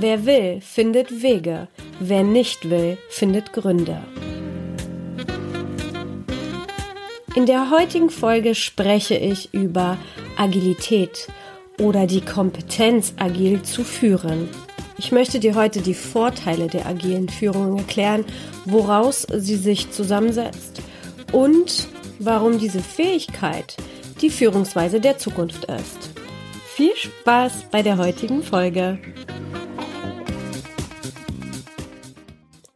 Wer will, findet Wege. Wer nicht will, findet Gründe. In der heutigen Folge spreche ich über Agilität oder die Kompetenz, agil zu führen. Ich möchte dir heute die Vorteile der agilen Führung erklären, woraus sie sich zusammensetzt und warum diese Fähigkeit die Führungsweise der Zukunft ist. Viel Spaß bei der heutigen Folge!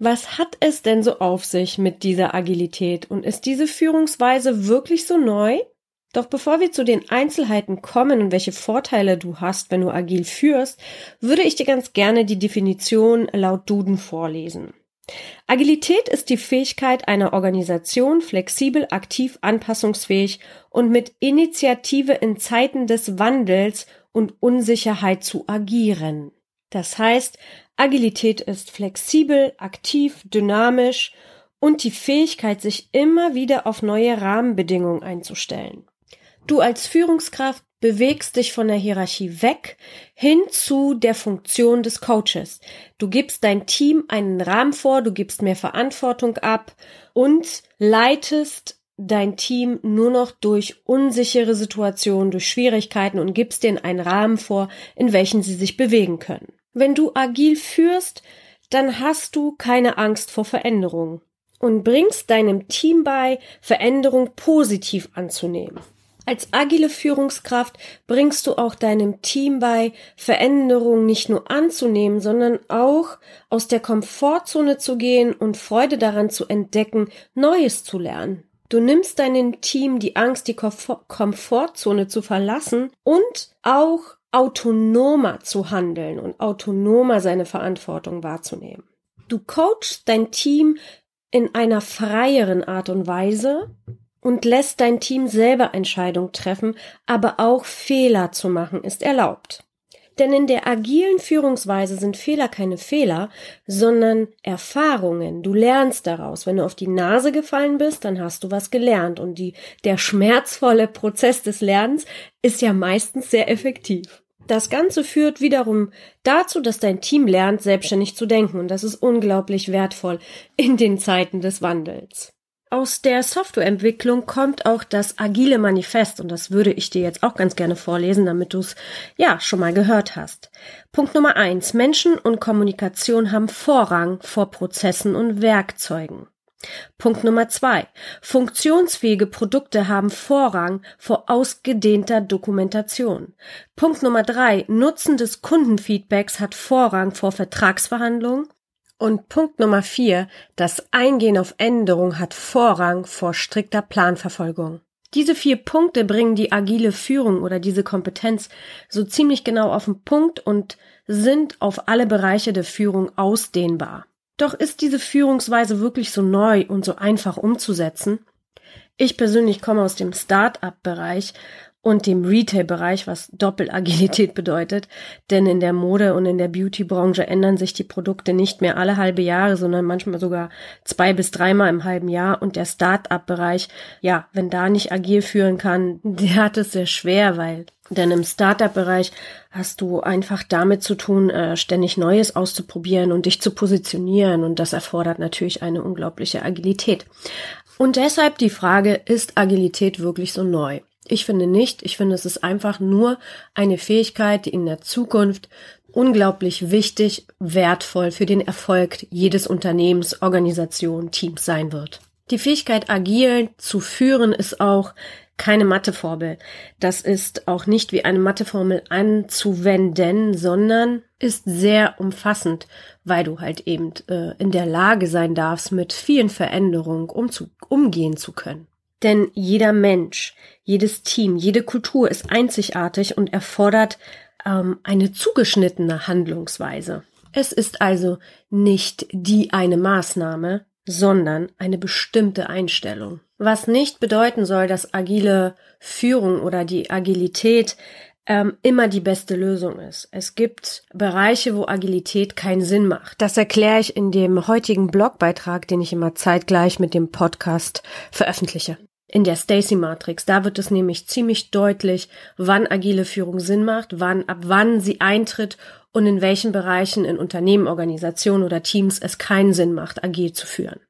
Was hat es denn so auf sich mit dieser Agilität und ist diese Führungsweise wirklich so neu? Doch bevor wir zu den Einzelheiten kommen und welche Vorteile du hast, wenn du agil führst, würde ich dir ganz gerne die Definition laut Duden vorlesen. Agilität ist die Fähigkeit einer Organisation, flexibel, aktiv, anpassungsfähig und mit Initiative in Zeiten des Wandels und Unsicherheit zu agieren. Das heißt, Agilität ist flexibel, aktiv, dynamisch und die Fähigkeit, sich immer wieder auf neue Rahmenbedingungen einzustellen. Du als Führungskraft bewegst dich von der Hierarchie weg hin zu der Funktion des Coaches. Du gibst dein Team einen Rahmen vor, du gibst mehr Verantwortung ab und leitest dein Team nur noch durch unsichere Situationen, durch Schwierigkeiten und gibst denen einen Rahmen vor, in welchen sie sich bewegen können. Wenn du agil führst, dann hast du keine Angst vor Veränderung und bringst deinem Team bei, Veränderung positiv anzunehmen. Als agile Führungskraft bringst du auch deinem Team bei, Veränderung nicht nur anzunehmen, sondern auch aus der Komfortzone zu gehen und Freude daran zu entdecken, Neues zu lernen. Du nimmst deinem Team die Angst, die Komfortzone zu verlassen und auch autonomer zu handeln und autonomer seine Verantwortung wahrzunehmen. Du coachst dein Team in einer freieren Art und Weise und lässt dein Team selber Entscheidungen treffen, aber auch Fehler zu machen ist erlaubt. Denn in der agilen Führungsweise sind Fehler keine Fehler, sondern Erfahrungen. Du lernst daraus. Wenn du auf die Nase gefallen bist, dann hast du was gelernt. Und die, der schmerzvolle Prozess des Lernens ist ja meistens sehr effektiv. Das Ganze führt wiederum dazu, dass dein Team lernt, selbstständig zu denken. Und das ist unglaublich wertvoll in den Zeiten des Wandels. Aus der Softwareentwicklung kommt auch das agile Manifest und das würde ich dir jetzt auch ganz gerne vorlesen, damit du es ja schon mal gehört hast. Punkt Nummer eins: Menschen und Kommunikation haben Vorrang vor Prozessen und Werkzeugen. Punkt Nummer zwei: Funktionsfähige Produkte haben Vorrang vor ausgedehnter Dokumentation. Punkt Nummer drei: Nutzen des Kundenfeedbacks hat Vorrang vor Vertragsverhandlungen. Und Punkt Nummer vier, das Eingehen auf Änderung hat Vorrang vor strikter Planverfolgung. Diese vier Punkte bringen die agile Führung oder diese Kompetenz so ziemlich genau auf den Punkt und sind auf alle Bereiche der Führung ausdehnbar. Doch ist diese Führungsweise wirklich so neu und so einfach umzusetzen? Ich persönlich komme aus dem Start-up-Bereich und dem Retail-Bereich, was Doppelagilität bedeutet. Denn in der Mode und in der Beauty-Branche ändern sich die Produkte nicht mehr alle halbe Jahre, sondern manchmal sogar zwei bis dreimal im halben Jahr. Und der Start-up-Bereich, ja, wenn da nicht agil führen kann, der hat es sehr schwer, weil denn im Startup-Bereich hast du einfach damit zu tun, äh, ständig Neues auszuprobieren und dich zu positionieren. Und das erfordert natürlich eine unglaubliche Agilität. Und deshalb die Frage, ist Agilität wirklich so neu? Ich finde nicht. Ich finde, es ist einfach nur eine Fähigkeit, die in der Zukunft unglaublich wichtig, wertvoll für den Erfolg jedes Unternehmens, Organisation, Teams sein wird. Die Fähigkeit, agil zu führen, ist auch keine Matheformel. Das ist auch nicht wie eine Matheformel anzuwenden, sondern ist sehr umfassend, weil du halt eben äh, in der Lage sein darfst, mit vielen Veränderungen umzu umgehen zu können. Denn jeder Mensch, jedes Team, jede Kultur ist einzigartig und erfordert ähm, eine zugeschnittene Handlungsweise. Es ist also nicht die eine Maßnahme, sondern eine bestimmte Einstellung. Was nicht bedeuten soll, dass agile Führung oder die Agilität ähm, immer die beste Lösung ist. Es gibt Bereiche, wo Agilität keinen Sinn macht. Das erkläre ich in dem heutigen Blogbeitrag, den ich immer zeitgleich mit dem Podcast veröffentliche. In der Stacy Matrix. Da wird es nämlich ziemlich deutlich, wann agile Führung Sinn macht, wann, ab wann sie eintritt und in welchen Bereichen in Unternehmen, Organisationen oder Teams es keinen Sinn macht, agil zu führen.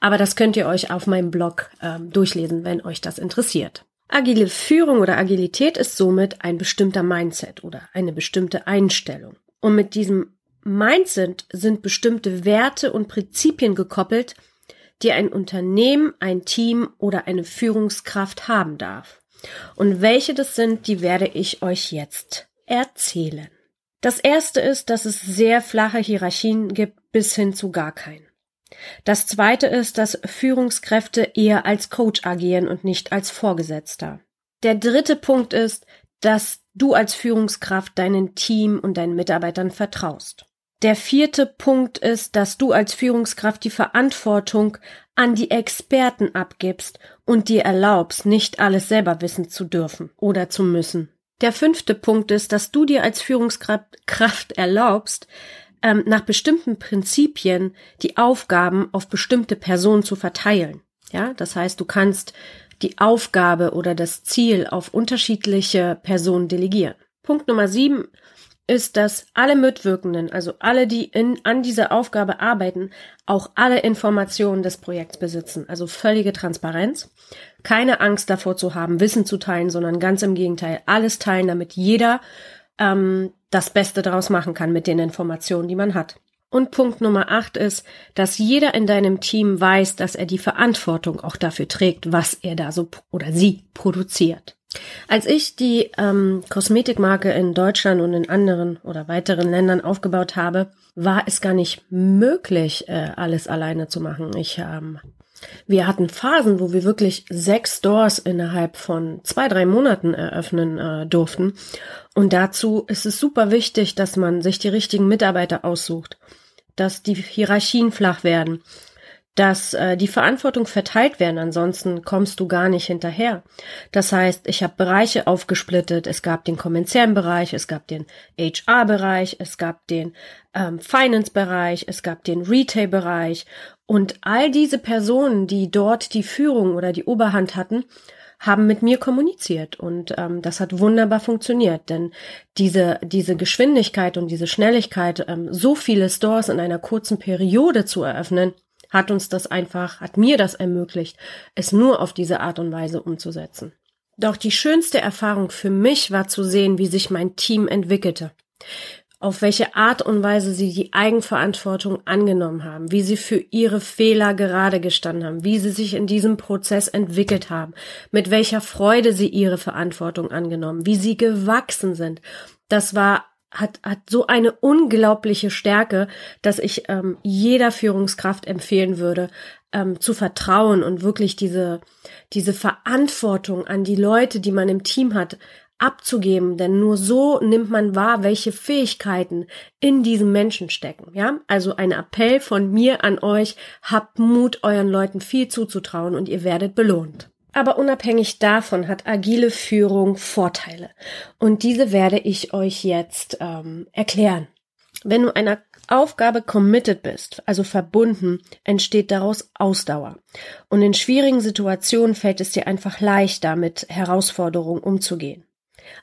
Aber das könnt ihr euch auf meinem Blog ähm, durchlesen, wenn euch das interessiert. Agile Führung oder Agilität ist somit ein bestimmter Mindset oder eine bestimmte Einstellung. Und mit diesem Mindset sind bestimmte Werte und Prinzipien gekoppelt, die ein Unternehmen, ein Team oder eine Führungskraft haben darf. Und welche das sind, die werde ich euch jetzt erzählen. Das erste ist, dass es sehr flache Hierarchien gibt bis hin zu gar keinen. Das zweite ist, dass Führungskräfte eher als Coach agieren und nicht als Vorgesetzter. Der dritte Punkt ist, dass du als Führungskraft deinen Team und deinen Mitarbeitern vertraust. Der vierte Punkt ist, dass du als Führungskraft die Verantwortung an die Experten abgibst und dir erlaubst, nicht alles selber wissen zu dürfen oder zu müssen. Der fünfte Punkt ist, dass du dir als Führungskraft erlaubst, ähm, nach bestimmten Prinzipien die Aufgaben auf bestimmte Personen zu verteilen. Ja, das heißt, du kannst die Aufgabe oder das Ziel auf unterschiedliche Personen delegieren. Punkt Nummer sieben ist, dass alle Mitwirkenden, also alle, die in, an dieser Aufgabe arbeiten, auch alle Informationen des Projekts besitzen. Also völlige Transparenz. Keine Angst davor zu haben, Wissen zu teilen, sondern ganz im Gegenteil, alles teilen, damit jeder ähm, das Beste daraus machen kann mit den Informationen, die man hat. Und Punkt Nummer acht ist, dass jeder in deinem Team weiß, dass er die Verantwortung auch dafür trägt, was er da so oder sie produziert. Als ich die ähm, Kosmetikmarke in Deutschland und in anderen oder weiteren Ländern aufgebaut habe, war es gar nicht möglich, äh, alles alleine zu machen. Ich ähm, wir hatten Phasen, wo wir wirklich sechs Stores innerhalb von zwei, drei Monaten eröffnen äh, durften. Und dazu ist es super wichtig, dass man sich die richtigen Mitarbeiter aussucht, dass die Hierarchien flach werden, dass äh, die Verantwortung verteilt werden, ansonsten kommst du gar nicht hinterher. Das heißt, ich habe Bereiche aufgesplittet, es gab den kommerziellen Bereich, es gab den HR-Bereich, es gab den ähm, Finance-Bereich, es gab den Retail-Bereich. Und all diese Personen, die dort die Führung oder die Oberhand hatten, haben mit mir kommuniziert. Und ähm, das hat wunderbar funktioniert, denn diese diese Geschwindigkeit und diese Schnelligkeit, ähm, so viele Stores in einer kurzen Periode zu eröffnen, hat uns das einfach, hat mir das ermöglicht, es nur auf diese Art und Weise umzusetzen. Doch die schönste Erfahrung für mich war zu sehen, wie sich mein Team entwickelte auf welche Art und Weise sie die Eigenverantwortung angenommen haben, wie sie für ihre Fehler gerade gestanden haben, wie sie sich in diesem Prozess entwickelt haben, mit welcher Freude sie ihre Verantwortung angenommen, wie sie gewachsen sind. Das war hat, hat so eine unglaubliche Stärke, dass ich ähm, jeder Führungskraft empfehlen würde, ähm, zu vertrauen und wirklich diese, diese Verantwortung an die Leute, die man im Team hat, abzugeben, denn nur so nimmt man wahr, welche Fähigkeiten in diesem Menschen stecken, ja? Also ein Appell von mir an euch, habt Mut, euren Leuten viel zuzutrauen und ihr werdet belohnt. Aber unabhängig davon hat agile Führung Vorteile. Und diese werde ich euch jetzt ähm, erklären. Wenn du einer Aufgabe committed bist, also verbunden, entsteht daraus Ausdauer. Und in schwierigen Situationen fällt es dir einfach leichter, mit Herausforderungen umzugehen.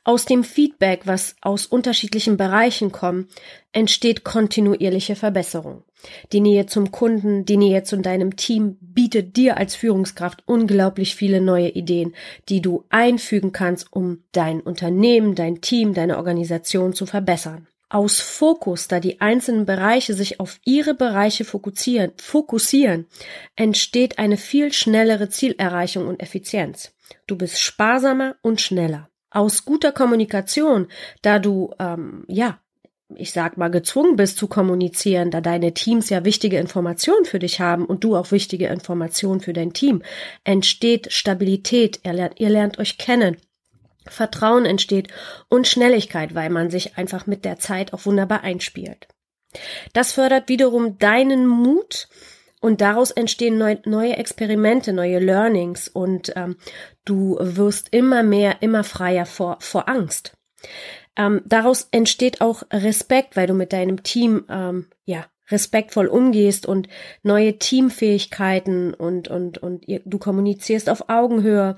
Aus dem Feedback, was aus unterschiedlichen Bereichen kommt, entsteht kontinuierliche Verbesserung. Die Nähe zum Kunden, die Nähe zu deinem Team bietet dir als Führungskraft unglaublich viele neue Ideen, die du einfügen kannst, um dein Unternehmen, dein Team, deine Organisation zu verbessern. Aus Fokus, da die einzelnen Bereiche sich auf ihre Bereiche fokussieren, fokussieren, entsteht eine viel schnellere Zielerreichung und Effizienz. Du bist sparsamer und schneller aus guter Kommunikation, da du ähm, ja ich sag mal, gezwungen bist zu kommunizieren, da deine Teams ja wichtige Informationen für dich haben und du auch wichtige Informationen für dein Team, entsteht Stabilität, ihr lernt, ihr lernt euch kennen, Vertrauen entsteht und Schnelligkeit, weil man sich einfach mit der Zeit auch wunderbar einspielt. Das fördert wiederum deinen Mut, und daraus entstehen neu, neue Experimente, neue Learnings und ähm, du wirst immer mehr, immer freier vor, vor Angst. Ähm, daraus entsteht auch Respekt, weil du mit deinem Team ähm, ja respektvoll umgehst und neue Teamfähigkeiten und, und, und ihr, du kommunizierst auf Augenhöhe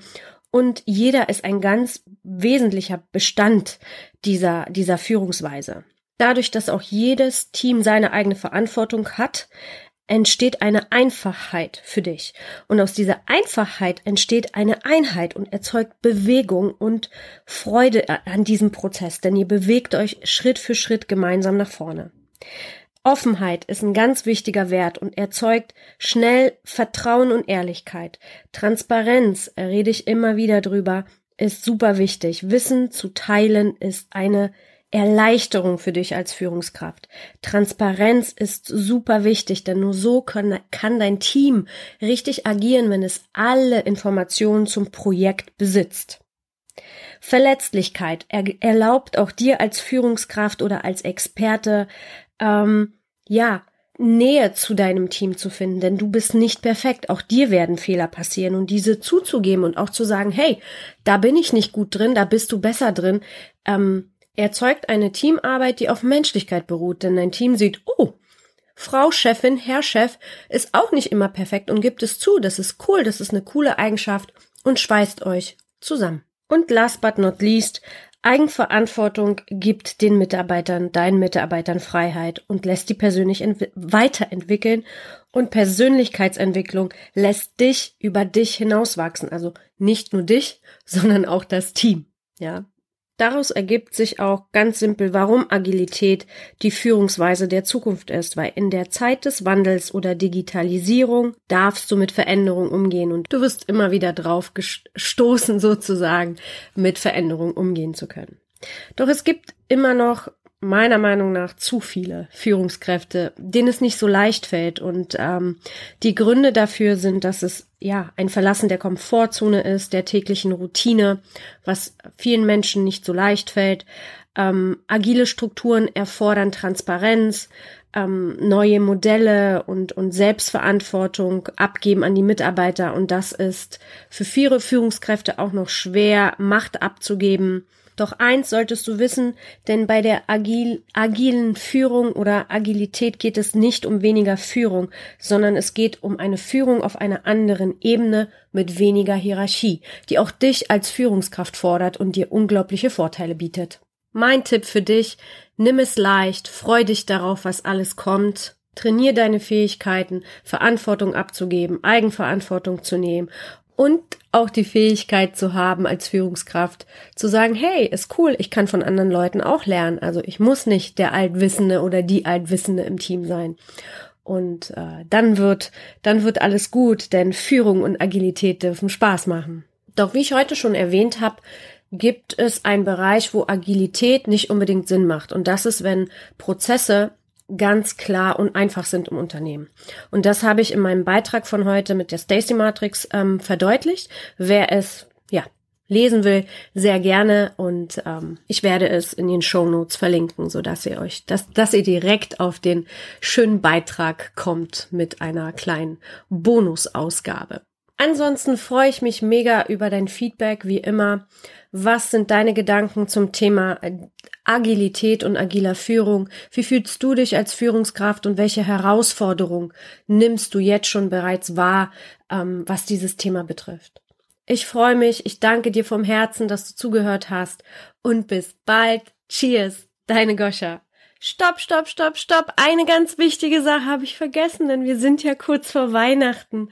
und jeder ist ein ganz wesentlicher Bestand dieser, dieser Führungsweise. Dadurch, dass auch jedes Team seine eigene Verantwortung hat, entsteht eine Einfachheit für dich. Und aus dieser Einfachheit entsteht eine Einheit und erzeugt Bewegung und Freude an diesem Prozess, denn ihr bewegt euch Schritt für Schritt gemeinsam nach vorne. Offenheit ist ein ganz wichtiger Wert und erzeugt schnell Vertrauen und Ehrlichkeit. Transparenz, rede ich immer wieder drüber, ist super wichtig. Wissen zu teilen ist eine Erleichterung für dich als Führungskraft. Transparenz ist super wichtig, denn nur so kann, kann dein Team richtig agieren, wenn es alle Informationen zum Projekt besitzt. Verletzlichkeit er, erlaubt auch dir als Führungskraft oder als Experte, ähm, ja, Nähe zu deinem Team zu finden, denn du bist nicht perfekt. Auch dir werden Fehler passieren und diese zuzugeben und auch zu sagen, hey, da bin ich nicht gut drin, da bist du besser drin, ähm, erzeugt eine Teamarbeit, die auf Menschlichkeit beruht, denn dein Team sieht, oh, Frau Chefin, Herr Chef ist auch nicht immer perfekt und gibt es zu, das ist cool, das ist eine coole Eigenschaft und schweißt euch zusammen. Und last but not least, Eigenverantwortung gibt den Mitarbeitern, deinen Mitarbeitern Freiheit und lässt die persönlich weiterentwickeln und Persönlichkeitsentwicklung lässt dich über dich hinauswachsen. Also nicht nur dich, sondern auch das Team. Ja. Daraus ergibt sich auch ganz simpel, warum Agilität die Führungsweise der Zukunft ist, weil in der Zeit des Wandels oder Digitalisierung darfst du mit Veränderung umgehen und du wirst immer wieder drauf gestoßen sozusagen, mit Veränderung umgehen zu können. Doch es gibt immer noch meiner Meinung nach zu viele Führungskräfte, denen es nicht so leicht fällt. Und ähm, die Gründe dafür sind, dass es ja ein Verlassen der Komfortzone ist, der täglichen Routine, was vielen Menschen nicht so leicht fällt. Ähm, agile Strukturen erfordern Transparenz, ähm, neue Modelle und, und Selbstverantwortung abgeben an die Mitarbeiter. Und das ist für viele Führungskräfte auch noch schwer, Macht abzugeben doch eins solltest du wissen, denn bei der agil, agilen Führung oder Agilität geht es nicht um weniger Führung, sondern es geht um eine Führung auf einer anderen Ebene mit weniger Hierarchie, die auch dich als Führungskraft fordert und dir unglaubliche Vorteile bietet. Mein Tipp für dich, nimm es leicht, freu dich darauf, was alles kommt, trainier deine Fähigkeiten, Verantwortung abzugeben, Eigenverantwortung zu nehmen und auch die Fähigkeit zu haben als Führungskraft zu sagen, hey, ist cool, ich kann von anderen Leuten auch lernen. Also ich muss nicht der Altwissende oder die Altwissende im Team sein. Und äh, dann wird, dann wird alles gut, denn Führung und Agilität dürfen Spaß machen. Doch wie ich heute schon erwähnt habe, gibt es einen Bereich, wo Agilität nicht unbedingt Sinn macht. Und das ist, wenn Prozesse ganz klar und einfach sind im Unternehmen. Und das habe ich in meinem Beitrag von heute mit der Stacy Matrix ähm, verdeutlicht. Wer es ja lesen will, sehr gerne und ähm, ich werde es in den Show Notes verlinken, so dass ihr euch, dass, dass ihr direkt auf den schönen Beitrag kommt mit einer kleinen Bonusausgabe. Ansonsten freue ich mich mega über dein Feedback, wie immer. Was sind deine Gedanken zum Thema Agilität und agiler Führung? Wie fühlst du dich als Führungskraft und welche Herausforderung nimmst du jetzt schon bereits wahr, ähm, was dieses Thema betrifft? Ich freue mich, ich danke dir vom Herzen, dass du zugehört hast und bis bald. Cheers, deine Goscha. Stopp, stopp, stopp, stopp. Eine ganz wichtige Sache habe ich vergessen, denn wir sind ja kurz vor Weihnachten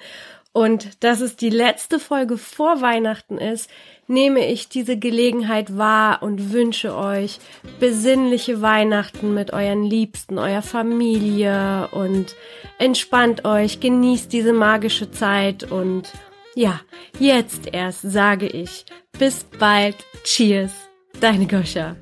und dass es die letzte Folge vor Weihnachten ist, nehme ich diese Gelegenheit wahr und wünsche euch besinnliche Weihnachten mit euren Liebsten, eurer Familie und entspannt euch, genießt diese magische Zeit und ja, jetzt erst sage ich bis bald, cheers, deine Goscha.